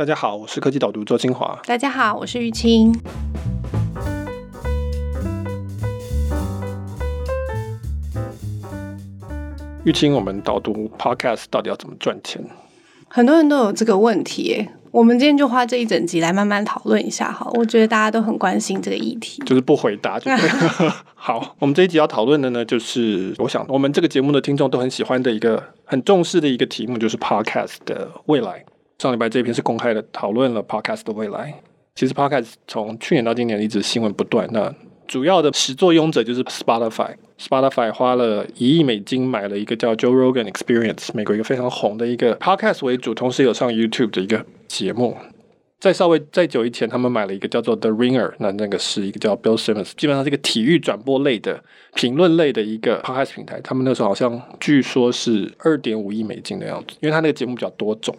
大家好，我是科技导读周清华。大家好，我是玉清。玉清，我们导读 Podcast 到底要怎么赚钱？很多人都有这个问题耶。我们今天就花这一整集来慢慢讨论一下哈，我觉得大家都很关心这个议题，就是不回答就对了。好，我们这一集要讨论的呢，就是我想我们这个节目的听众都很喜欢的一个很重视的一个题目，就是 Podcast 的未来。上礼拜这篇是公开的讨论了 Podcast 的未来。其实 Podcast 从去年到今年一直新闻不断，那主要的始作俑者就是 Spotify。Spotify 花了一亿美金买了一个叫 Joe Rogan Experience，美国一个非常红的一个 Podcast 为主，同时有上 YouTube 的一个节目。再稍微再久以前，他们买了一个叫做 The Ringer，那那个是一个叫 Bill Simmons，基本上是一个体育转播类的评论类的一个 Podcast 平台。他们那时候好像据说是二点五亿美金的样子，因为他那个节目比较多种。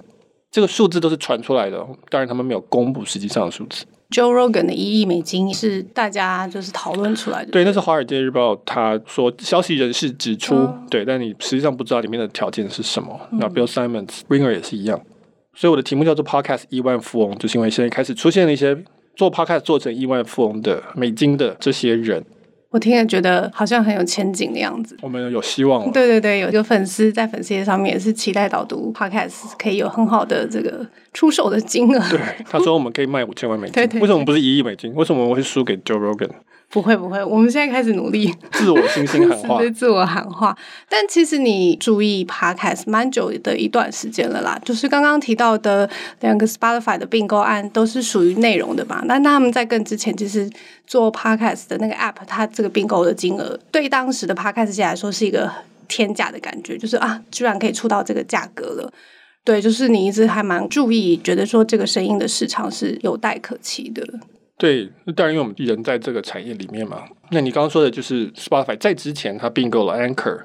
这个数字都是传出来的，当然他们没有公布实际上的数字。Joe Rogan 的一亿美金是大家就是讨论出来的。对，那是《华尔街日报》他说消息人士指出，哦、对，但你实际上不知道里面的条件是什么。嗯、那 Bill Simmons、Ringer 也是一样。所以我的题目叫做 “Podcast 亿万富翁”，就是因为现在开始出现了一些做 Podcast 做成亿万富翁的美金的这些人。我听了觉得好像很有前景的样子。我们有希望了。对对对，有一个粉丝在粉丝页上面也是期待导读 Podcast 可以有很好的这个出手的金额。对，他说我们可以卖五千万美金。对，对对。为什么不是一亿美金？为什么我们会输给 Joe Rogan？不会不会，我们现在开始努力，自我信心喊话，对，自我喊话。但其实你注意 Podcast 蛮久的一段时间了啦，就是刚刚提到的两个 Spotify 的并购案都是属于内容的嘛。但他们在更之前，其实做 Podcast 的那个 App，它这个并购的金额对当时的 Podcast 界来说是一个天价的感觉，就是啊，居然可以出到这个价格了。对，就是你一直还蛮注意，觉得说这个声音的市场是有待可期的。对，那当然，因为我们人在这个产业里面嘛。那你刚刚说的就是 Spotify 在之前，它并购了 Anchor，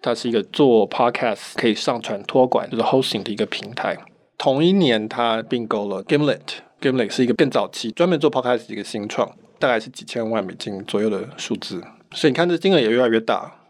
它是一个做 Podcast 可以上传托管就是 hosting 的一个平台。同一年，它并购了 Gimlet，Gimlet 是一个更早期专门做 Podcast 的一个新创，大概是几千万美金左右的数字。所以你看，这金额也越来越大。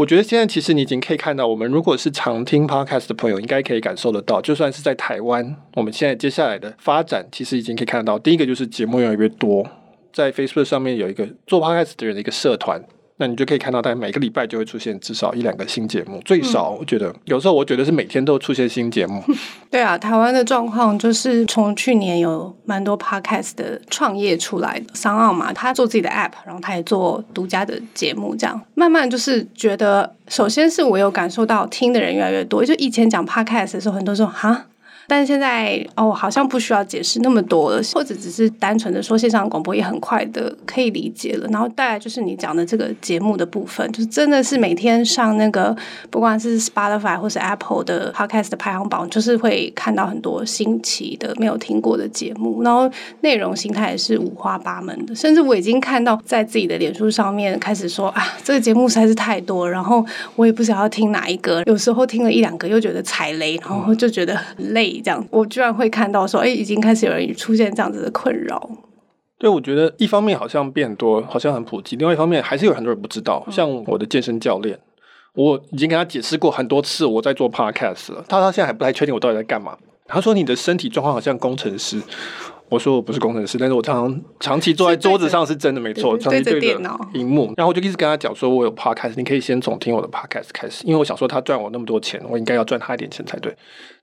我觉得现在其实你已经可以看到，我们如果是常听 Podcast 的朋友，应该可以感受得到，就算是在台湾，我们现在接下来的发展，其实已经可以看得到。第一个就是节目越来越多，在 Facebook 上面有一个做 Podcast 的人的一个社团。那你就可以看到，大概每个礼拜就会出现至少一两个新节目，最少我觉得、有时候我觉得是每天都出现新节目。对啊，台湾的状况就是从去年有蛮多 podcast 的创业出来的，商奥嘛，他做自己的 app，然后他也做独家的节目，这样慢慢就是觉得，首先是我有感受到听的人越来越多，就以前讲 podcast 的时候，很多说哈。但现在哦，好像不需要解释那么多了，或者只是单纯的说线上广播也很快的可以理解了。然后带来就是你讲的这个节目的部分，就是真的是每天上那个不管是 Spotify 或是 Apple 的 Podcast 的排行榜，就是会看到很多新奇的没有听过的节目，然后内容形态也是五花八门的。甚至我已经看到在自己的脸书上面开始说啊，这个节目实在是太多，然后我也不知道要听哪一个，有时候听了一两个又觉得踩雷，然后就觉得很累。这样，我居然会看到说，哎，已经开始有人出现这样子的困扰。对，我觉得一方面好像变多，好像很普及；另外一方面，还是有很多人不知道。像我的健身教练，我已经跟他解释过很多次，我在做 podcast 了，他他现在还不太确定我到底在干嘛。他说：“你的身体状况好像工程师。”我说我不是工程师，但是我常常长期坐在桌子上是真的没错，长期对着荧幕。然后我就一直跟他讲说，我有 podcast，你可以先从听我的 podcast 开始，因为我想说他赚我那么多钱，我应该要赚他一点钱才对。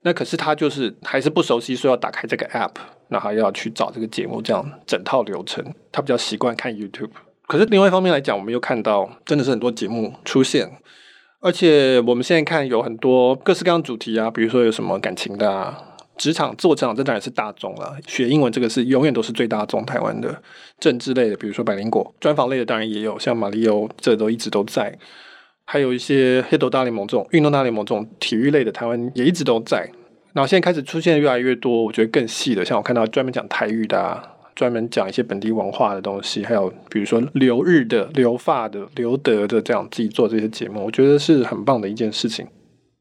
那可是他就是还是不熟悉，说要打开这个 app，然后要去找这个节目，这样整套流程，他比较习惯看 YouTube。可是另外一方面来讲，我们又看到真的是很多节目出现，而且我们现在看有很多各式各样主题啊，比如说有什么感情的啊。职场自我成长，这当然是大众了。学英文这个是永远都是最大众。台湾的政治类的，比如说百灵果；专访类的当然也有，像马里欧，这都一直都在。还有一些黑豆大联盟这种运动大联盟这种体育类的，台湾也一直都在。然后现在开始出现越来越多，我觉得更细的，像我看到专门讲台语的啊，专门讲一些本地文化的东西，还有比如说留日的、留发的、留德的这样自己做这些节目，我觉得是很棒的一件事情。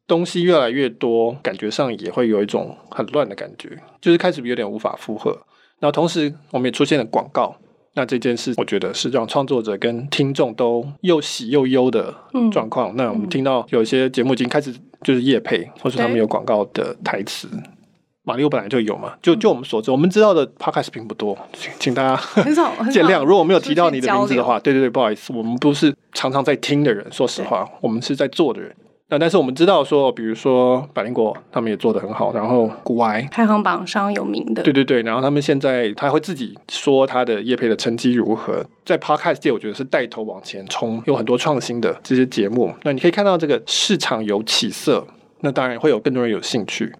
东西越来越多，感觉上也会有一种很乱的感觉，就是开始有点无法负荷。然后同时，我们也出现了广告。那这件事，我觉得是让创作者跟听众都又喜又忧的状况。嗯、那我们听到有一些节目已经开始就是夜配，或是他们有广告的台词。马里欧本来就有嘛，就就我们所知，我们知道的 podcast 并不多，请请大家 见谅。如果我没有提到你的名字的话，对对对，不好意思，我们不是常常在听的人，说实话，我们是在做的人。那但是我们知道说，比如说百灵果他们也做得很好，然后古癌排行榜上有名的，对对对，然后他们现在他会自己说他的业配的成绩如何，在 podcast 界我觉得是带头往前冲，有很多创新的这些节目。那你可以看到这个市场有起色，那当然会有更多人有兴趣。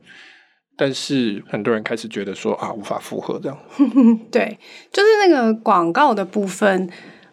但是很多人开始觉得说啊，无法负荷这样。对，就是那个广告的部分，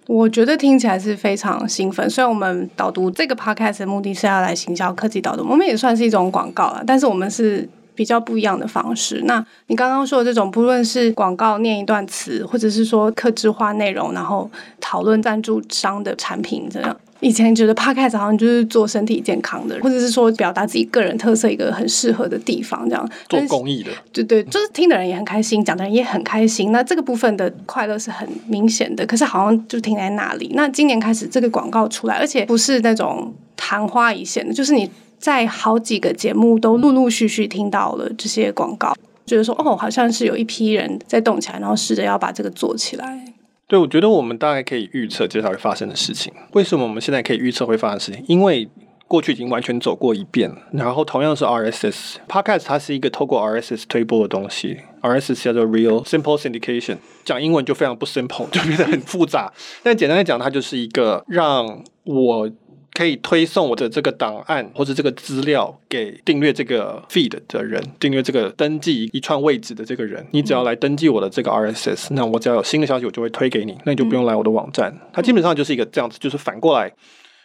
我觉得听起来是非常兴奋。虽然我们导读这个 podcast 的目的是要来行销科技导读，我们也算是一种广告了，但是我们是比较不一样的方式。那你刚刚说的这种，不论是广告念一段词，或者是说客制化内容，然后讨论赞助商的产品这样。以前觉得 Podcast 好像就是做身体健康的，或者是说表达自己个人特色一个很适合的地方，这样做公益的，对对，就是听的人也很开心，讲的人也很开心。那这个部分的快乐是很明显的，可是好像就停在那里。那今年开始这个广告出来，而且不是那种昙花一现的，就是你在好几个节目都陆陆续续听到了这些广告，觉得说哦，好像是有一批人在动起来，然后试着要把这个做起来。所以，我觉得我们大概可以预测接下来会发生的事情。为什么我们现在可以预测会发生的事情？因为过去已经完全走过一遍了。然后同样是 RSS，Podcast 它是一个透过 RSS 推播的东西。RSS 叫做 Real Simple Syndication，讲英文就非常不 simple，就变得很复杂。但简单来讲，它就是一个让我。可以推送我的这个档案或者这个资料给订阅这个 feed 的人，订阅这个登记一串位置的这个人。你只要来登记我的这个 RSS，那我只要有新的消息，我就会推给你，那你就不用来我的网站。它基本上就是一个这样子，就是反过来。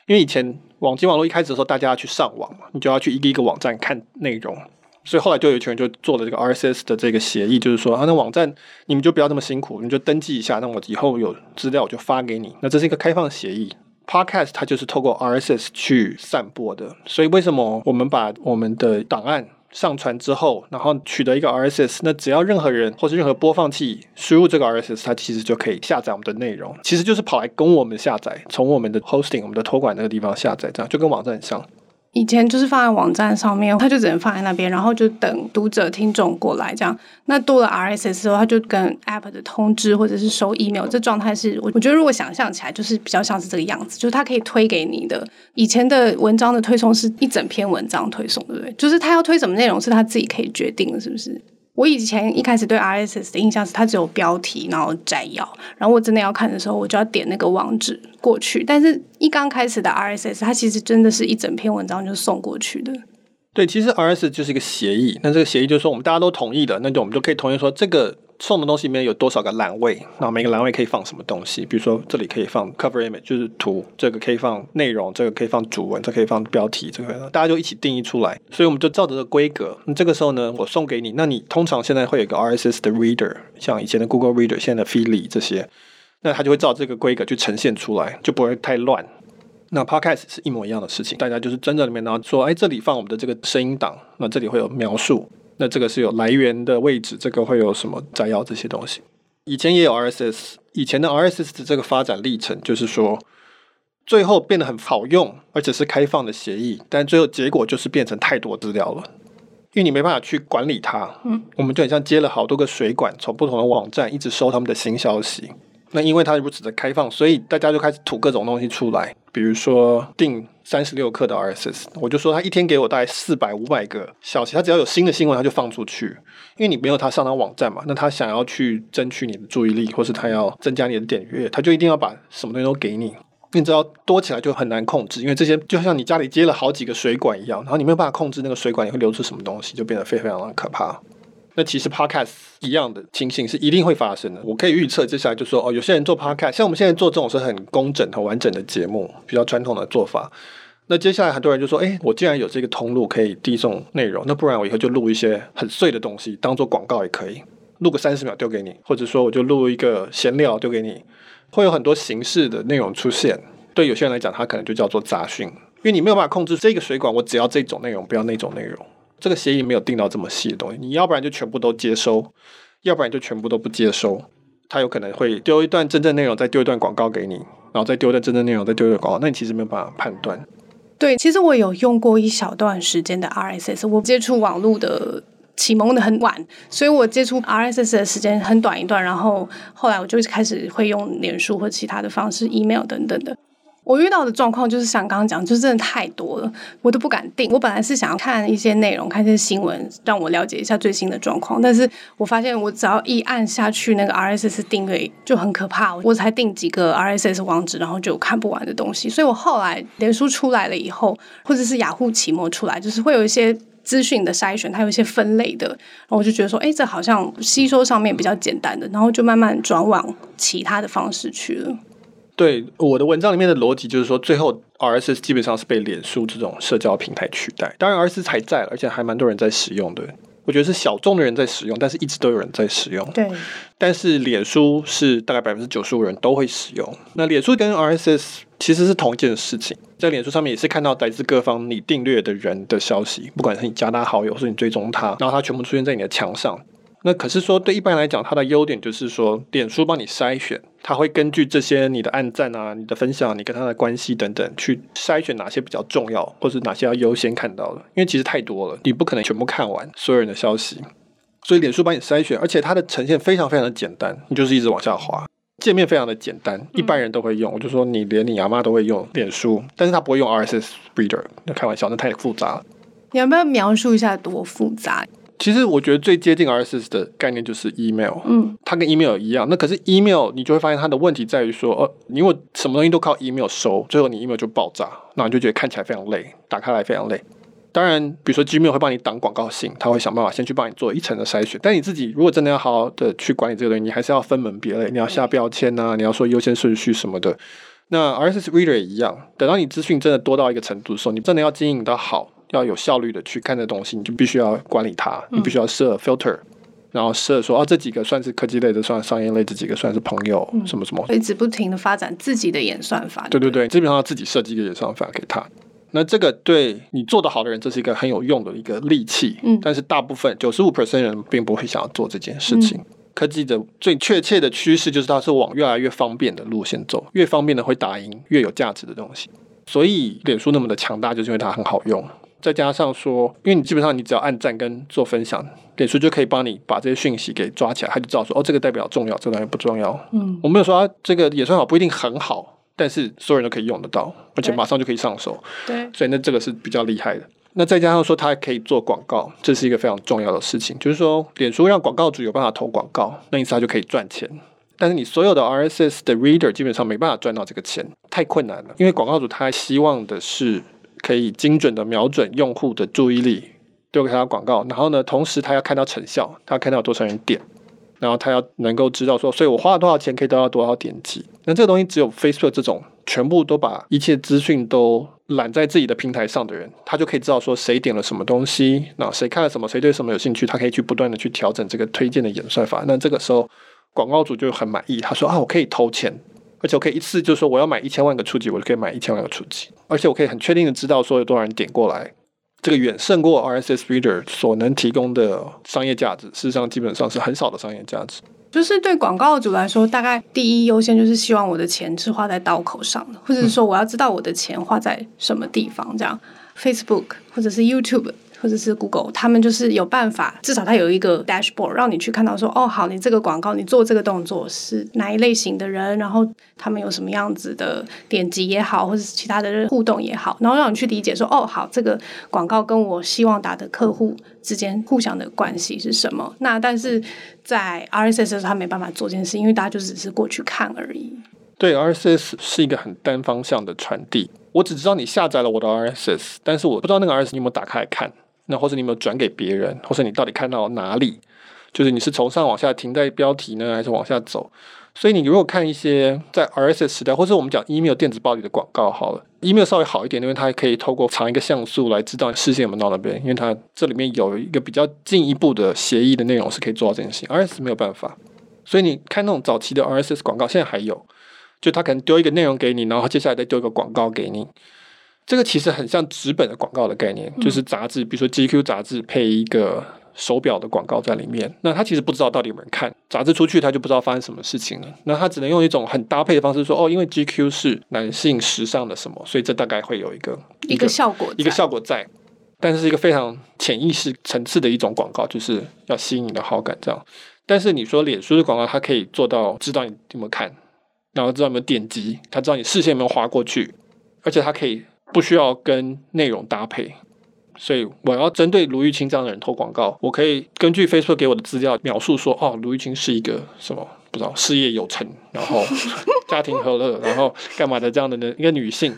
因为以前网际网络一开始的时候，大家要去上网嘛，你就要去一个一个网站看内容，所以后来就有一群人就做了这个 RSS 的这个协议，就是说啊，那网站你们就不要那么辛苦，你就登记一下，那我以后有资料我就发给你。那这是一个开放协议。Podcast 它就是透过 RSS 去散播的，所以为什么我们把我们的档案上传之后，然后取得一个 RSS，那只要任何人或是任何播放器输入这个 RSS，它其实就可以下载我们的内容，其实就是跑来供我们下载，从我们的 hosting 我们的托管那个地方下载，这样就跟网站很像。以前就是放在网站上面，它就只能放在那边，然后就等读者听众过来这样。那多了 RSS 之后，它就跟 App 的通知或者是收 email，这状态是我我觉得如果想象起来，就是比较像是这个样子，就是它可以推给你的。以前的文章的推送是一整篇文章推送，对不对？就是他要推什么内容是他自己可以决定的，是不是？我以前一开始对 RSS 的印象是它只有标题，然后摘要，然后我真的要看的时候，我就要点那个网址过去。但是一刚开始的 RSS，它其实真的是一整篇文章就送过去的。对，其实 RS 就是一个协议，那这个协议就是说我们大家都同意的，那就我们就可以同意说这个。送的东西里面有多少个栏位？那每个栏位可以放什么东西？比如说这里可以放 cover image，就是图；这个可以放内容；这个可以放主文；这、可以放标题。这个大家就一起定义出来。所以我们就照着这个规格。那这个时候呢，我送给你。那你通常现在会有一个 RSS 的 reader，像以前的 Google Reader，现在的 Feedly 这些，那它就会照这个规格去呈现出来，就不会太乱。那 Podcast 是一模一样的事情，大家就是真的里面然后说，哎，这里放我们的这个声音档，那这里会有描述。那这个是有来源的位置，这个会有什么摘要这些东西？以前也有 RSS，以前的 RSS 的这个发展历程就是说，最后变得很好用，而且是开放的协议，但最后结果就是变成太多资料了，因为你没办法去管理它。嗯，我们就很像接了好多个水管，从不同的网站一直收他们的新消息。那因为它如此的开放，所以大家就开始吐各种东西出来，比如说订三十六克的 RSS，我就说他一天给我大概四百五百个消息，他只要有新的新闻他就放出去，因为你没有他上到网站嘛，那他想要去争取你的注意力，或是他要增加你的点阅，他就一定要把什么东西都给你，你知道多起来就很难控制，因为这些就像你家里接了好几个水管一样，然后你没有办法控制那个水管你会流出什么东西，就变得非常非常的可怕。那其实 podcast 一样的情形是一定会发生的。我可以预测，接下来就说哦，有些人做 podcast，像我们现在做这种是很工整、很完整的节目，比较传统的做法。那接下来很多人就说，哎，我既然有这个通路可以递送内容，那不然我以后就录一些很碎的东西，当做广告也可以，录个三十秒丢给你，或者说我就录一个闲聊丢给你，会有很多形式的内容出现。对有些人来讲，它可能就叫做杂讯，因为你没有办法控制这个水管，我只要这种内容，不要那种内容。这个协议没有定到这么细的东西，你要不然就全部都接收，要不然就全部都不接收。他有可能会丢一段真正内容，再丢一段广告给你，然后再丢一段真正内容，再丢一段广告。那你其实没有办法判断。对，其实我有用过一小段时间的 RSS，我接触网络的启蒙的很晚，所以我接触 RSS 的时间很短一段，然后后来我就开始会用脸书或其他的方式，email 等等的。我遇到的状况就是像刚刚讲，就是真的太多了，我都不敢定。我本来是想要看一些内容，看一些新闻，让我了解一下最新的状况。但是我发现，我只要一按下去那个 RSS 订阅，就很可怕。我才订几个 RSS 网址，然后就看不完的东西。所以我后来脸书出来了以后，或者是雅虎奇摩出来，就是会有一些资讯的筛选，它有一些分类的，然后我就觉得说，哎，这好像吸收上面比较简单的，然后就慢慢转往其他的方式去了。对，我的文章里面的逻辑就是说，最后 RSS 基本上是被脸书这种社交平台取代。当然，RSS 还在，而且还蛮多人在使用的。我觉得是小众的人在使用，但是一直都有人在使用。对。但是脸书是大概百分之九十五人都会使用。那脸书跟 RSS 其实是同一件事情，在脸书上面也是看到来自各方你订阅的人的消息，不管是你加他好友，或是你追踪他，然后他全部出现在你的墙上。那可是说，对一般人来讲，它的优点就是说，脸书帮你筛选，它会根据这些你的按赞啊、你的分享、你跟他的关系等等，去筛选哪些比较重要，或是哪些要优先看到的。因为其实太多了，你不可能全部看完所有人的消息，所以脸书帮你筛选，而且它的呈现非常非常的简单，你就是一直往下滑，界面非常的简单，一般人都会用。我就说你连你阿妈都会用脸书，但是他不会用 RSS Reader，那开玩笑，那太复杂了。你要不要描述一下多复杂？其实我觉得最接近 RSS 的概念就是 email，嗯，它跟 email 一样。那可是 email 你就会发现它的问题在于说，呃，因为什么东西都靠 email 收，最后你 email 就爆炸，那你就觉得看起来非常累，打开来非常累。当然，比如说 Gmail 会帮你挡广告信，它会想办法先去帮你做一层的筛选。但你自己如果真的要好好的去管理这个东西，你还是要分门别类，你要下标签啊，你要说优先顺序什么的。那 RSS Reader 也一样，等到你资讯真的多到一个程度的时候，你真的要经营的好。要有效率的去看这东西，你就必须要管理它，你必须要设 filter，嗯、然后设说啊，这几个算是科技类的，算商业类，这几个算是朋友，嗯、什么什么，一直不停的发展自己的演算法。对对对，基本上要自己设计一个演算法给他。那这个对你做得好的人，这是一个很有用的一个利器。嗯，但是大部分九十五 percent 人并不会想要做这件事情。嗯、科技的最确切的趋势就是它是往越来越方便的路线走，越方便的会打赢越有价值的东西。所以脸书那么的强大，就是因为它很好用。再加上说，因为你基本上你只要按赞跟做分享，脸书就可以帮你把这些讯息给抓起来，他就知道说哦，这个代表重要，这个东西不重要。嗯，我没有说它这个也算好不一定很好，但是所有人都可以用得到，而且马上就可以上手。对，所以那这个是比较厉害的。那再加上说，它还可以做广告，这是一个非常重要的事情，就是说，脸书让广告主有办法投广告，那意思他就可以赚钱。但是你所有的 RSS 的 reader 基本上没办法赚到这个钱，太困难了，因为广告主他希望的是。可以精准的瞄准用户的注意力，丢给他广告，然后呢，同时他要看到成效，他要看到有多少人点，然后他要能够知道说，所以我花了多少钱可以得到多少点击。那这个东西只有 Facebook 这种全部都把一切资讯都揽在自己的平台上的人，他就可以知道说谁点了什么东西，那谁看了什么，谁对什么有兴趣，他可以去不断的去调整这个推荐的演算法。那这个时候广告主就很满意，他说啊，我可以投钱。而且我可以一次就是说我要买一千万个触及，我就可以买一千万个触及。而且我可以很确定的知道说有多少人点过来，这个远胜过 RSS Reader 所能提供的商业价值。事实上，基本上是很少的商业价值。就是对广告主来说，大概第一优先就是希望我的钱是花在刀口上的，或者是说我要知道我的钱花在什么地方。这样、Facebook 或者是 YouTube。或者是 Google，他们就是有办法，至少它有一个 dashboard，让你去看到说，哦，好，你这个广告，你做这个动作是哪一类型的人，然后他们有什么样子的点击也好，或者是其他的互动也好，然后让你去理解说，哦，好，这个广告跟我希望达的客户之间互相的关系是什么？那但是在 RSS 它没办法做这件事，因为大家就只是过去看而已。对，RSS 是一个很单方向的传递，我只知道你下载了我的 RSS，但是我不知道那个 RSS 你有没有打开来看。那或者你有没有转给别人，或者你到底看到哪里？就是你是从上往下停在标题呢，还是往下走？所以你如果看一些在 RSS 时代，或者我们讲 email 电子报里的广告，好了，email 稍微好一点，因为它还可以透过藏一个像素来知道视线有没有到那边，因为它这里面有一个比较进一步的协议的内容是可以做到这件事情。RSS 没有办法，所以你看那种早期的 RSS 广告，现在还有，就它可能丢一个内容给你，然后接下来再丢一个广告给你。这个其实很像纸本的广告的概念，就是杂志，比如说 GQ 杂志配一个手表的广告在里面。那他其实不知道到底有没有人看，杂志出去他就不知道发生什么事情了。那他只能用一种很搭配的方式说：“哦，因为 GQ 是男性时尚的什么，所以这大概会有一个一个，效果，一个效果在。”但是是一个非常潜意识层次的一种广告，就是要吸引你的好感这样。但是你说脸书的广告，它可以做到知道你有没有看，然后知道有没有点击，它知道你视线有没有滑过去，而且它可以不需要跟内容搭配。所以我要针对卢玉清这样的人投广告，我可以根据 Facebook 给我的资料描述说，哦，卢玉清是一个什么不知道事业有成，然后 家庭和乐，然后干嘛的这样的一个女性，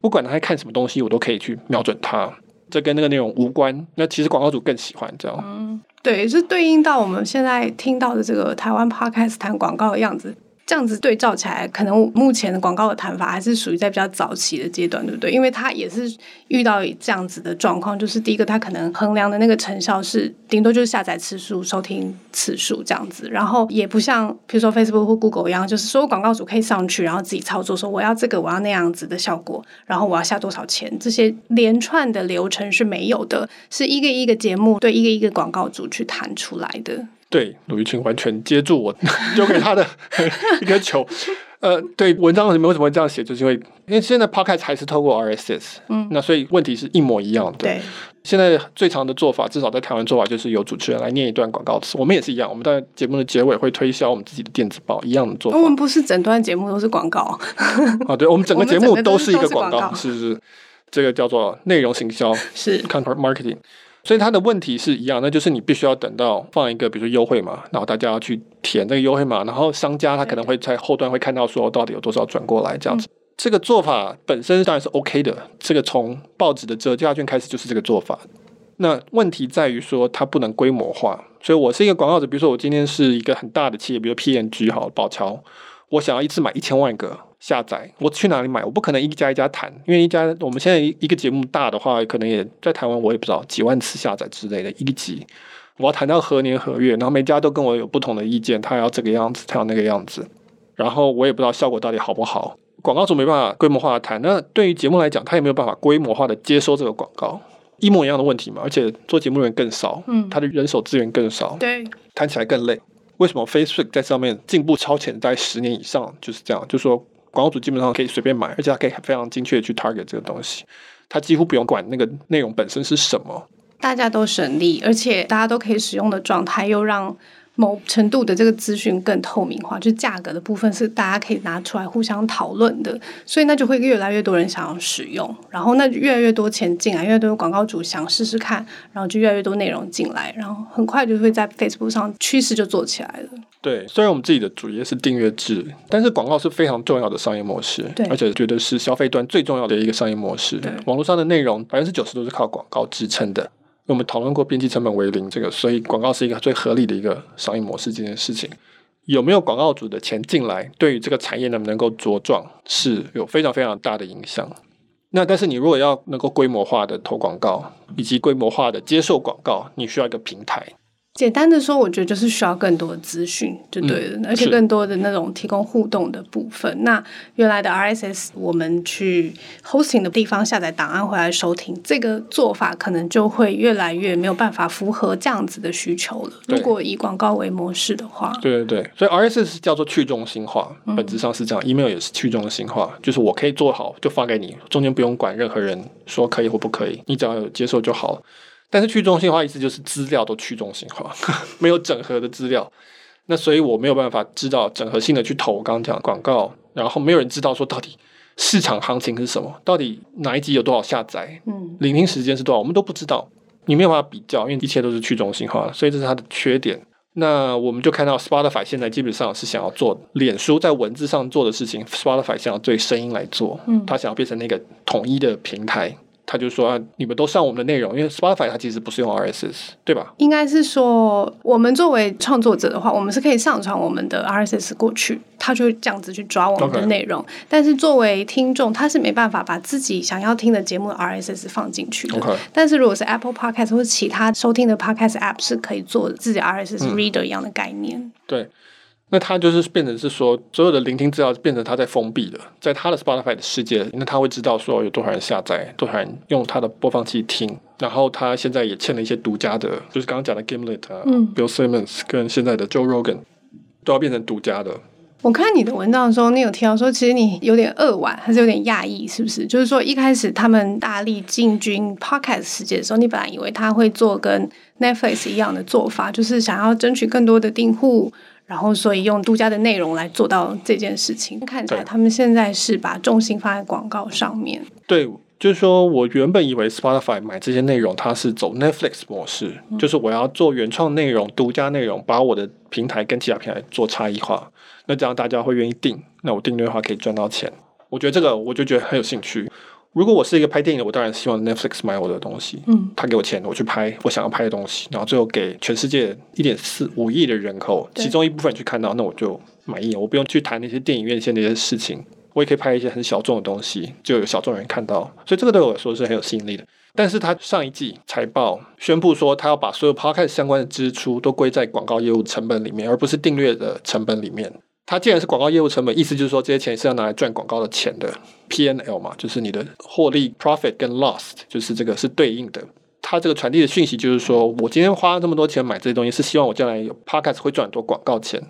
不管她在看什么东西，我都可以去瞄准她。这跟那个内容无关。那其实广告主更喜欢这样。嗯，对，是对应到我们现在听到的这个台湾 Podcast 谈广告的样子。这样子对照起来，可能目前的广告的谈法还是属于在比较早期的阶段，对不对？因为他也是遇到这样子的状况，就是第一个，他可能衡量的那个成效是顶多就是下载次数、收听次数这样子，然后也不像比如说 Facebook 或 Google 一样，就是所有广告主可以上去，然后自己操作，说我要这个，我要那样子的效果，然后我要下多少钱，这些连串的流程是没有的，是一个一个节目对一个一个广告主去谈出来的。对，卢玉清完全接住我 丢给他的 一个球。呃，对，文章为什么会这样写，就是因为因为现在 Podcast 还是透过 RSS，嗯，那所以问题是一模一样的。对，现在最常的做法，至少在台湾做法，就是由主持人来念一段广告词。我们也是一样，我们在节目的结尾会推销我们自己的电子报，一样的做法。我们不是整段节目都是广告啊？对，我们整个节目都是一个广告，是是，这个叫做内容行销，是 Content Marketing。所以它的问题是一样，那就是你必须要等到放一个，比如说优惠码，然后大家要去填这个优惠码，然后商家他可能会在后端会看到说到底有多少转过来这样子。这个做法本身当然是 OK 的，这个从报纸的折价券开始就是这个做法。那问题在于说它不能规模化，所以我是一个广告者，比如说我今天是一个很大的企业，比如 P N G 好宝桥，我想要一次买一千万个。下载，我去哪里买？我不可能一家一家谈，因为一家我们现在一个节目大的话，可能也在台湾，我也不知道几万次下载之类的，一集我要谈到何年何月，然后每家都跟我有不同的意见，他要这个样子，他要那个样子，然后我也不知道效果到底好不好。广告主没办法规模化的谈，那对于节目来讲，他也没有办法规模化的接收这个广告，一模一样的问题嘛，而且做节目的人更少，嗯，他的人手资源更少，对，谈起来更累。为什么 Facebook 在上面进步超前，在十年以上就是这样，就是说。广告主基本上可以随便买，而且他可以非常精确的去 target 这个东西，他几乎不用管那个内容本身是什么。大家都省力，而且大家都可以使用的状态，又让某程度的这个资讯更透明化，就价格的部分是大家可以拿出来互相讨论的，所以那就会越来越多人想要使用，然后那就越来越多钱进来，越来越多广告主想试试看，然后就越来越多内容进来，然后很快就会在 Facebook 上趋势就做起来了。对，虽然我们自己的主业是订阅制，但是广告是非常重要的商业模式，对，而且觉得是消费端最重要的一个商业模式。对，网络上的内容百分之九十都是靠广告支撑的。我们讨论过边际成本为零这个，所以广告是一个最合理的一个商业模式。这件事情有没有广告主的钱进来，对于这个产业能不能够茁壮，是有非常非常大的影响。那但是你如果要能够规模化的投广告，以及规模化的接受广告，你需要一个平台。简单的说，我觉得就是需要更多的资讯，就对了，嗯、而且更多的那种提供互动的部分。那原来的 RSS，我们去 hosting 的地方下载档案回来收听，这个做法可能就会越来越没有办法符合这样子的需求了。如果以广告为模式的话，对对对，所以 RSS 叫做去中心化，本质上是这样。嗯、email 也是去中心化，就是我可以做好就发给你，中间不用管任何人说可以或不可以，你只要有接受就好了。但是去中心化意思就是资料都去中心化，没有整合的资料，那所以我没有办法知道整合性的去投我刚刚讲广告，然后没有人知道说到底市场行情是什么，到底哪一集有多少下载，嗯，聆听时间是多少，我们都不知道，你没有办法比较，因为一切都是去中心化，所以这是它的缺点。那我们就看到 Spotify 现在基本上是想要做脸书在文字上做的事情，Spotify 想要对声音来做，嗯，它想要变成那个统一的平台。他就说、啊：“你们都上我们的内容，因为 Spotify 它其实不是用 RSS，对吧？应该是说，我们作为创作者的话，我们是可以上传我们的 RSS 过去，他就会这样子去抓我们的内容。但是作为听众，他是没办法把自己想要听的节目的 RSS 放进去的。Okay. 但是如果是 Apple Podcast 或者其他收听的 Podcast App，是可以做自己 RSS Reader 一样的概念。嗯、对。”那它就是变成是说，所有的聆听资料变成它在封闭的，在他的 Spotify 的世界，那他会知道说有多少人下载，多少人用他的播放器听，然后他现在也欠了一些独家的，就是刚刚讲的 Gimlet 啊，嗯，Bill Simmons 跟现在的 Joe Rogan 都要变成独家的，我看你的文章的时候，你有提到说，其实你有点扼腕，还是有点讶异，是不是？就是说，一开始他们大力进军 Podcast 世界的时候，你本来以为他会做跟 Netflix 一样的做法，就是想要争取更多的订户，然后所以用独家的内容来做到这件事情。看起来他们现在是把重心放在广告上面。对。就是说，我原本以为 Spotify 买这些内容，它是走 Netflix 模式，嗯、就是我要做原创内容、独家内容，把我的平台跟其他平台做差异化，那这样大家会愿意订，那我订阅的话可以赚到钱。我觉得这个我就觉得很有兴趣。如果我是一个拍电影的，我当然希望 Netflix 买我的东西，嗯，他给我钱，我去拍我想要拍的东西，然后最后给全世界一点四五亿的人口，其中一部分去看到，那我就满意，我不用去谈那些电影院线那些事情。我也可以拍一些很小众的东西，就有小众人看到，所以这个对我来说是很有吸引力的。但是他上一季财报宣布说，他要把所有 Podcast 相关的支出都归在广告业务成本里面，而不是订阅的成本里面。它既然是广告业务成本，意思就是说这些钱是要拿来赚广告的钱的，P N L 嘛，就是你的获利 （profit） 跟 lost，就是这个是对应的。它这个传递的讯息就是说，我今天花了这么多钱买这些东西，是希望我将来有 Podcast 会赚很多广告钱。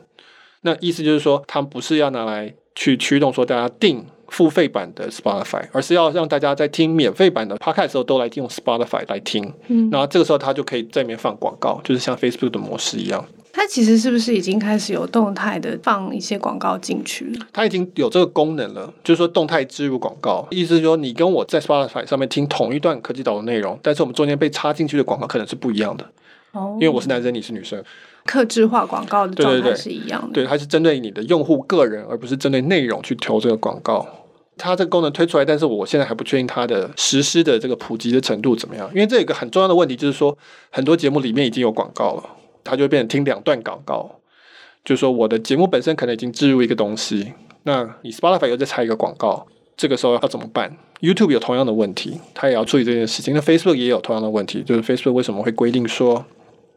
那意思就是说，它不是要拿来。去驱动说大家订付费版的 Spotify，而是要让大家在听免费版的 Podcast 的时候都来用 Spotify 来听，嗯，然后这个时候他就可以在里面放广告，就是像 Facebook 的模式一样。它其实是不是已经开始有动态的放一些广告进去了？它已经有这个功能了，就是说动态植入广告，意思是说你跟我在 Spotify 上面听同一段科技岛的内容，但是我们中间被插进去的广告可能是不一样的。哦，因为我是男生，你是女生。客制化广告的状态是一样的，对，它是针对你的用户个人，而不是针对内容去投这个广告。它这个功能推出来，但是我现在还不确定它的实施的这个普及的程度怎么样。因为这有一个很重要的问题，就是说很多节目里面已经有广告了，它就变成听两段广告。就是说我的节目本身可能已经置入一个东西，那你 Spotify 又再插一个广告，这个时候要怎么办？YouTube 有同样的问题，它也要处理这件事情。那 Facebook 也有同样的问题，就是 Facebook 为什么会规定说？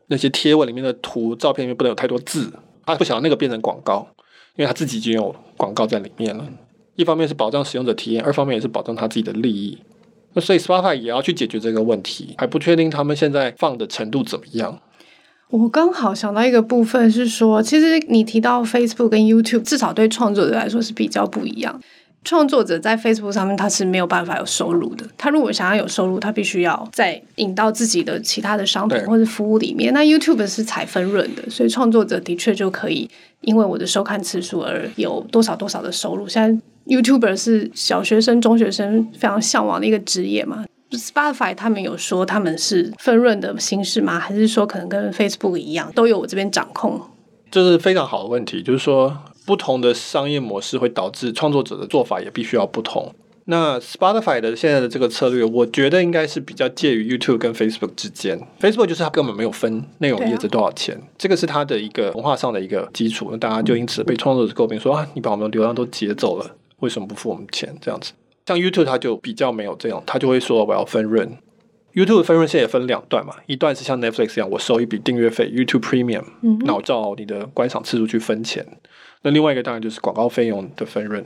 那些贴文里面的图、照片里面不能有太多字，他不想要那个变成广告，因为他自己已经有广告在里面了。一方面是保障使用者体验，二方面也是保障他自己的利益。那所以 Spotify 也要去解决这个问题，还不确定他们现在放的程度怎么样。我刚好想到一个部分是说，其实你提到 Facebook 跟 YouTube，至少对创作者来说是比较不一样。创作者在 Facebook 上面他是没有办法有收入的。他如果想要有收入，他必须要再引到自己的其他的商品或者服务里面。那 YouTube 是采分润的，所以创作者的确就可以因为我的收看次数而有多少多少的收入。现在 YouTuber 是小学生、中学生非常向往的一个职业嘛？Spotify 他们有说他们是分润的形式吗？还是说可能跟 Facebook 一样都有我这边掌控？这是非常好的问题，就是说。不同的商业模式会导致创作者的做法也必须要不同。那 Spotify 的现在的这个策略，我觉得应该是比较介于 YouTube 跟 Facebook 之间。Facebook 就是它根本没有分内容业者多少钱，这个是它的一个文化上的一个基础。那大家就因此被创作者诟病说啊，你把我们的流量都截走了，为什么不付我们钱？这样子，像 YouTube 它就比较没有这样，它就会说我要分润。YouTube 的分润现在也分两段嘛，一段是像 Netflix 一样，我收一笔订阅费 YouTube Premium，那我照你的观赏次数去分钱。那另外一个当然就是广告费用的分润，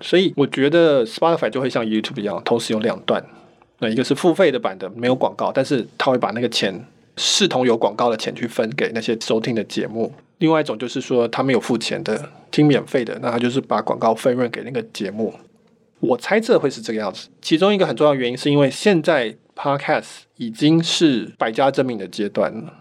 所以我觉得 Spotify 就会像 YouTube 一样，同时有两段。那一个是付费的版的，没有广告，但是他会把那个钱视同有广告的钱去分给那些收听的节目。另外一种就是说他没有付钱的，听免费的，那他就是把广告分润给那个节目。我猜测会是这个样子。其中一个很重要原因是因为现在 Podcast 已经是百家争鸣的阶段了。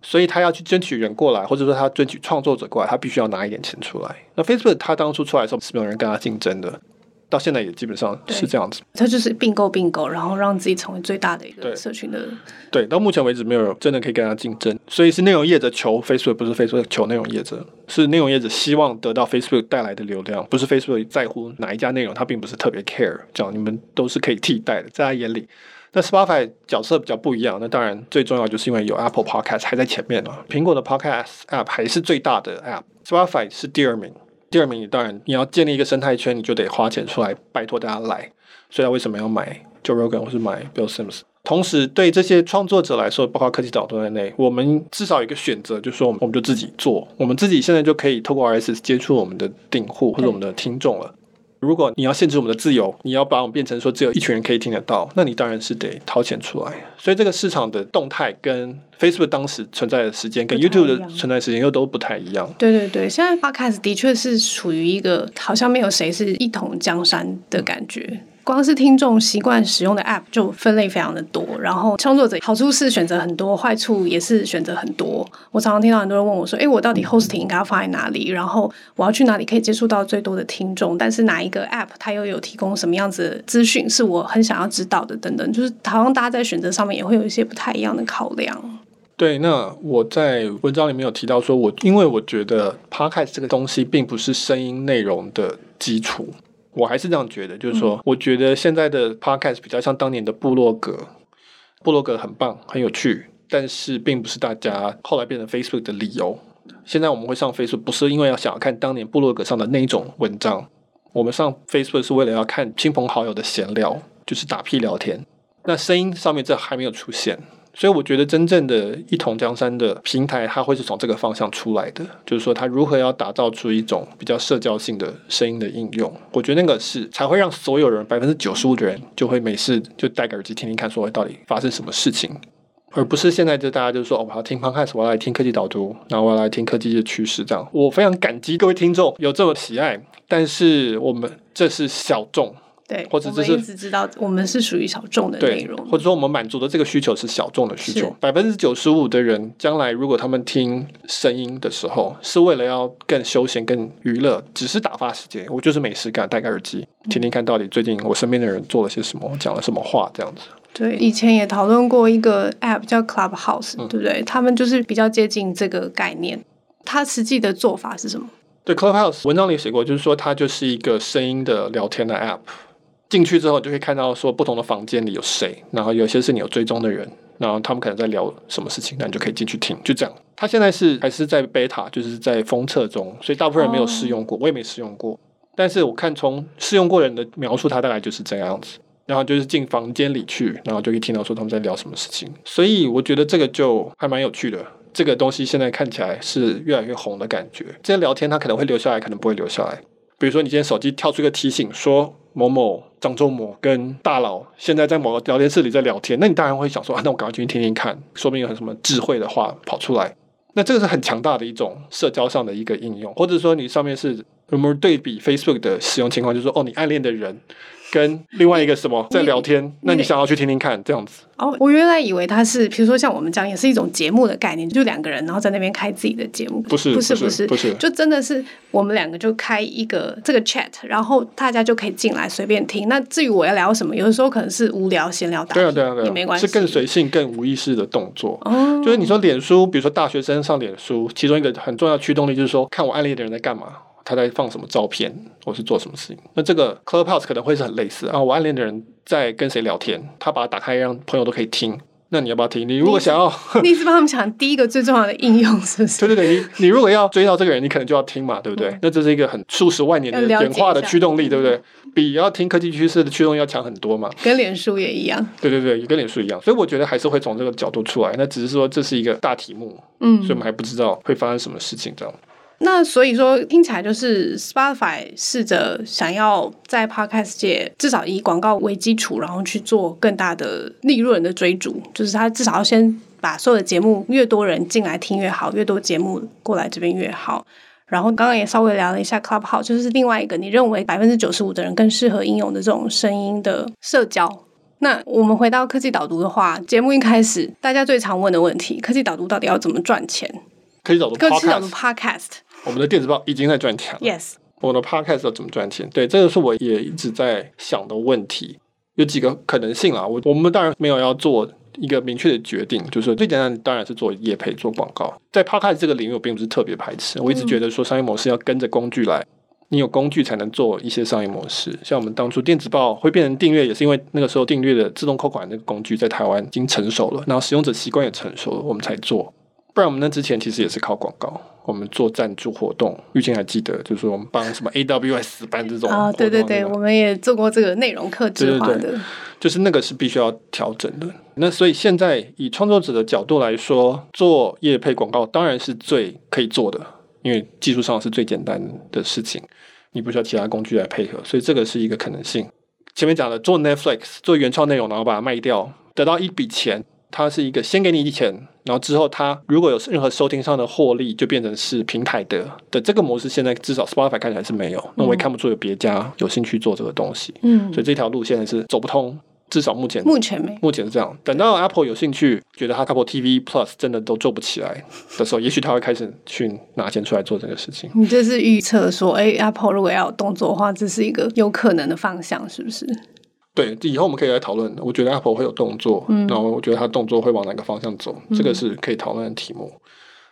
所以他要去争取人过来，或者说他争取创作者过来，他必须要拿一点钱出来。那 Facebook 他当初出来的时候是没有人跟他竞争的，到现在也基本上是这样子。它就是并购并购，然后让自己成为最大的一个社群的。对，到目前为止没有人真的可以跟它竞争，所以是内容业者求 Facebook，不是 Facebook 求内容业者，是内容业者希望得到 Facebook 带来的流量，不是 Facebook 在乎哪一家内容，它并不是特别 care，这样你们都是可以替代的，在他眼里。那 Spotify 角色比较不一样，那当然最重要就是因为有 Apple Podcast 还在前面嘛，苹果的 Podcast App 还是最大的 App，Spotify 是第二名，第二名你当然你要建立一个生态圈，你就得花钱出来拜托大家来，所以他为什么要买 Joe Rogan 或是买 Bill Simms？同时对这些创作者来说，包括科技岛都在内，我们至少有一个选择，就是说我们我们就自己做，我们自己现在就可以透过 RSS 接触我们的订户或者我们的听众了。如果你要限制我们的自由，你要把我们变成说只有一群人可以听得到，那你当然是得掏钱出来。所以这个市场的动态跟 Facebook 当时存在的时间，跟 YouTube 的存在时间又都不太一样。对对对，现在 Podcast 的确是处于一个好像没有谁是一统江山的感觉。光是听众习惯使用的 App 就分类非常的多，然后创作者好处是选择很多，坏处也是选择很多。我常常听到很多人问我说：“诶，我到底 hosting 应该要放在哪里？然后我要去哪里可以接触到最多的听众？但是哪一个 App 它又有提供什么样子的资讯是我很想要知道的？等等，就是好像大家在选择上面也会有一些不太一样的考量。”对，那我在文章里面有提到说，我因为我觉得 Podcast 这个东西并不是声音内容的基础。我还是这样觉得，就是说，我觉得现在的 podcast 比较像当年的部落格，部落格很棒，很有趣，但是并不是大家后来变成 Facebook 的理由。现在我们会上 Facebook，不是因为要想要看当年部落格上的那一种文章，我们上 Facebook 是为了要看亲朋好友的闲聊，就是打屁聊天。那声音上面这还没有出现。所以我觉得真正的一统江山的平台，它会是从这个方向出来的，就是说它如何要打造出一种比较社交性的声音的应用。我觉得那个是才会让所有人百分之九十五的人就会没事就戴个耳机听听看，说到底发生什么事情，而不是现在就大家就说哦，我要听 Podcast，我要来听科技导读，然后我要来听科技的趋势这样。我非常感激各位听众有这么喜爱，但是我们这是小众。对，或者就是知道我们是属于小众的内容，或者说我们满足的这个需求是小众的需求。百分之九十五的人将来如果他们听声音的时候，是为了要更休闲、更娱乐，只是打发时间。我就是没事干，戴个耳机听听看到底最近我身边的人做了些什么，讲了什么话，这样子。对，以前也讨论过一个 App 叫 Clubhouse，对不对？他们就是比较接近这个概念。它实际的做法是什么？对，Clubhouse 文章里写过，就是说它就是一个声音的聊天的 App。进去之后就可以看到说不同的房间里有谁，然后有些是你有追踪的人，然后他们可能在聊什么事情，那你就可以进去听，就这样。他现在是还是在 beta，就是在封测中，所以大部分人没有试用过，我也没试用过。但是我看从试用过人的描述，他大概就是这样子。然后就是进房间里去，然后就可以听到说他们在聊什么事情。所以我觉得这个就还蛮有趣的。这个东西现在看起来是越来越红的感觉。这些聊天他可能会留下来，可能不会留下来。比如说你今天手机跳出一个提醒说。某某张忠谋跟大佬现在在某个聊天室里在聊天，那你当然会想说啊，那我赶快进去听听看，说不定有很什么智慧的话跑出来。那这个是很强大的一种社交上的一个应用，或者说你上面是有没有对比 Facebook 的使用情况，就是说哦，你暗恋的人。跟另外一个什么在聊天，那你想要去听听看这样子？哦，我原来以为他是，比如说像我们讲，也是一种节目的概念，就两个人然后在那边开自己的节目。不是，不是，不是，不是，就真的是我们两个就开一个这个 chat，然后大家就可以进来随便听。那至于我要聊什么，有的时候可能是无聊闲聊，对啊，对啊，对啊，也没关系，是更随性、更无意识的动作。哦，就是你说脸书，比如说大学生上脸书，其中一个很重要的驱动力就是说，看我暗恋的人在干嘛。他在放什么照片，或是做什么事情？那这个 Clubhouse 可能会是很类似啊。我暗恋的人在跟谁聊天，他把它打开，让朋友都可以听。那你要不要听？你如果想要，你是帮他们想第一个最重要的应用，是不是？对对对，你你如果要追到这个人，你可能就要听嘛，对不对？嗯、那这是一个很数十万年的演化的驱动力，对不对？比要听科技趋势的驱动力要强很多嘛。跟脸书也一样。对对对，也跟脸书一样。所以我觉得还是会从这个角度出来。那只是说这是一个大题目，嗯，所以我们还不知道会发生什么事情，这样。那所以说听起来就是 Spotify 试着想要在 Podcast 界至少以广告为基础，然后去做更大的利润的追逐，就是他至少要先把所有的节目越多人进来听越好，越多节目过来这边越好。然后刚刚也稍微聊了一下 Clubhouse，就是另外一个你认为百分之九十五的人更适合应用的这种声音的社交。那我们回到科技导读的话，节目一开始大家最常问的问题：科技导读到底要怎么赚钱？科技导读科技导读 Podcast。我们的电子报已经在赚钱了。Yes，我的 Podcast 要怎么赚钱？对，这个是我也一直在想的问题。有几个可能性啊，我我们当然没有要做一个明确的决定，就是最简单的当然是做业配、做广告。在 Podcast 这个领域，我并不是特别排斥。我一直觉得说商业模式要跟着工具来，你有工具才能做一些商业模式。像我们当初电子报会变成订阅，也是因为那个时候订阅的自动扣款那个工具在台湾已经成熟了，然后使用者习惯也成熟了，我们才做。不然我们那之前其实也是靠广告，我们做赞助活动。玉清还记得，就是说我们帮什么 AWS 办这种啊、哦，对对对，我们也做过这个内容客制化的。对对对，就是那个是必须要调整的。那所以现在以创作者的角度来说，做业配广告当然是最可以做的，因为技术上是最简单的事情。你不需要其他工具来配合，所以这个是一个可能性。前面讲了做 Netflix 做原创内容，然后把它卖掉，得到一笔钱，它是一个先给你一笔钱，然后之后它如果有任何收听上的获利，就变成是平台的的这个模式。现在至少 Spotify 看起来是没有，那我也看不出有别家有兴趣做这个东西。嗯，所以这条路现在是走不通。至少目前目前没目前是这样。等到 Apple 有兴趣，觉得它 Apple TV Plus 真的都做不起来的时候，也许他会开始去拿钱出来做这个事情。你这是预测说，哎，Apple 如果要有动作的话，这是一个有可能的方向，是不是？对，以后我们可以来讨论。我觉得 Apple 会有动作，嗯，然后我觉得它动作会往哪个方向走，这个是可以讨论的题目。嗯。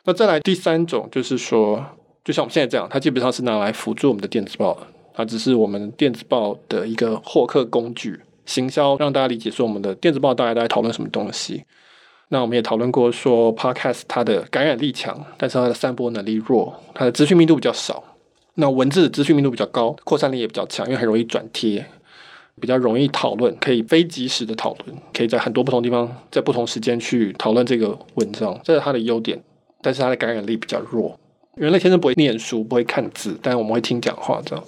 那再来第三种，就是说，就像我们现在这样，它基本上是拿来辅助我们的电子报，它只是我们电子报的一个获客工具。行销让大家理解说我们的电子报大家都在讨论什么东西。那我们也讨论过说，Podcast 它的感染力强，但是它的散播能力弱，它的资讯密度比较少。那文字的资讯密度比较高，扩散力也比较强，因为很容易转贴，比较容易讨论，可以非即时的讨论，可以在很多不同地方，在不同时间去讨论这个文章，这是它的优点。但是它的感染力比较弱。人类天生不会念书，不会看字，但是我们会听讲话，这样。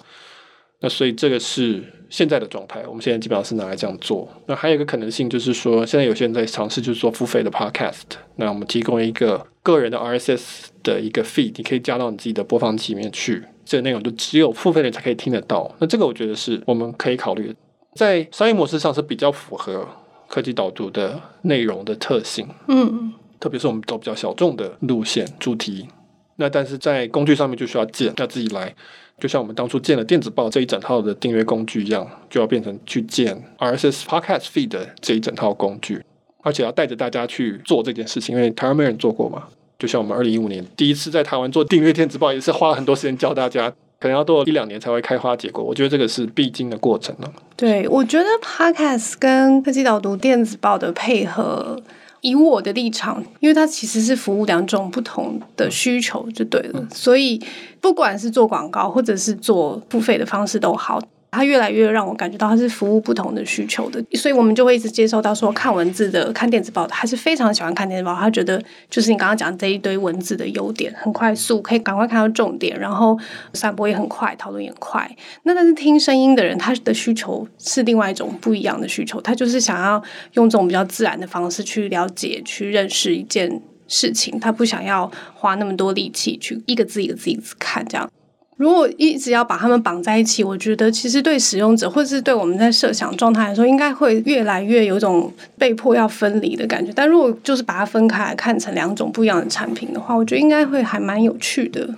那所以这个是现在的状态，我们现在基本上是拿来这样做。那还有一个可能性就是说，现在有些人在尝试就是做付费的 podcast。那我们提供一个个人的 RSS 的一个 feed，你可以加到你自己的播放器里面去，这个内容就只有付费的人才可以听得到。那这个我觉得是我们可以考虑的，在商业模式上是比较符合科技导读的内容的特性。嗯，特别是我们走比较小众的路线主题。那但是在工具上面就需要建，要自己来。就像我们当初建了电子报这一整套的订阅工具一样，就要变成去建 RSS Podcast Feed 的这一整套工具，而且要带着大家去做这件事情，因为台湾没人做过嘛。就像我们二零一五年第一次在台湾做订阅电子报，也是花了很多时间教大家，可能要多一两年才会开花结果。我觉得这个是必经的过程了。对，我觉得 Podcast 跟科技导读电子报的配合。以我的立场，因为它其实是服务两种不同的需求，就对了。所以，不管是做广告或者是做付费的方式都好。它越来越让我感觉到它是服务不同的需求的，所以我们就会一直接受到说，看文字的、看电子报的，还是非常喜欢看电子报。他觉得就是你刚刚讲这一堆文字的优点，很快速，可以赶快看到重点，然后散播也很快，讨论也快。那但是听声音的人，他的需求是另外一种不一样的需求，他就是想要用这种比较自然的方式去了解、去认识一件事情，他不想要花那么多力气去一个字一个字一直看这样。如果一直要把它们绑在一起，我觉得其实对使用者或者是对我们在设想状态来说，应该会越来越有一种被迫要分离的感觉。但如果就是把它分开来看成两种不一样的产品的话，我觉得应该会还蛮有趣的。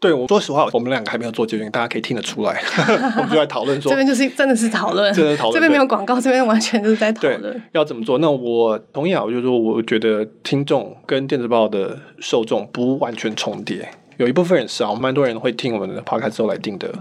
对，我说实话，我们两个还没有做决定，大家可以听得出来，我们就在讨论说，这边就是真的是讨论，真的讨论，这边没有广告，这边完全就是在讨论要怎么做。那我同意啊，我就说，我觉得听众跟电子报的受众不完全重叠。有一部分人是啊，我们蛮多人会听我们的 podcast 之后来订的，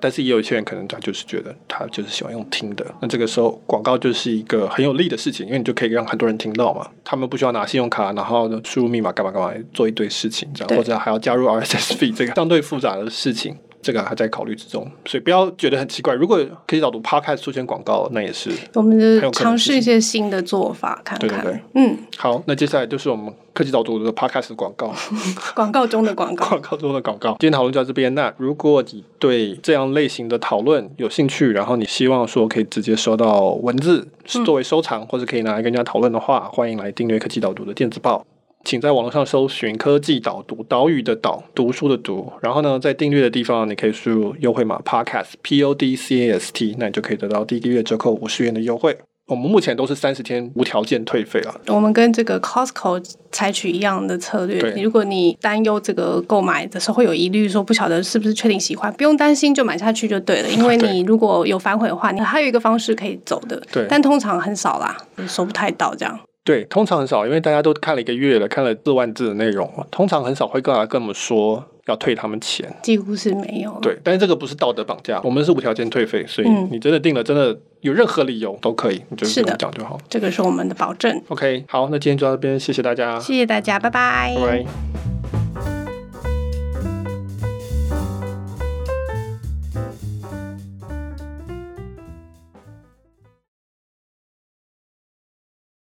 但是也有一些人可能他就是觉得他就是喜欢用听的，那这个时候广告就是一个很有利的事情，因为你就可以让很多人听到嘛，他们不需要拿信用卡，然后输入密码干嘛干嘛做一堆事情，这样或者还要加入 RSS feed 这个相对复杂的事情。这个还在考虑之中，所以不要觉得很奇怪。如果可以导读 Podcast 出现广告，那也是我们就尝试一些新的做法，看看。对对对，嗯，好，那接下来就是我们科技导读的 Podcast 广告，广告中的广告，广告中的广告。今天讨论就到这边。那如果你对这样类型的讨论有兴趣，然后你希望说可以直接收到文字作为收藏，嗯、或者可以拿来跟人家讨论的话，欢迎来订阅科技导读的电子报。请在网络上搜寻“科技导读”，岛屿的岛，读书的读。然后呢，在订阅的地方，你可以输入优惠码 “podcast” P O D C A S T，那你就可以得到第一个月折扣五十元的优惠。我们目前都是三十天无条件退费了。我们跟这个 Costco 采取一样的策略。如果你担忧这个购买的时候会有疑虑，说不晓得是不是确定喜欢，不用担心，就买下去就对了。因为你如果有反悔的话，你还有一个方式可以走的。对，但通常很少啦，收不太到这样。对，通常很少，因为大家都看了一个月了，看了四万字的内容，通常很少会过来跟我们说要退他们钱，几乎是没有。对，但是这个不是道德绑架，我们是无条件退费，所以你真的定了，真的有任何理由都可以，你就跟我们讲就好。这个是我们的保证。OK，好，那今天就到这边，谢谢大家，谢谢大家，拜拜。拜拜。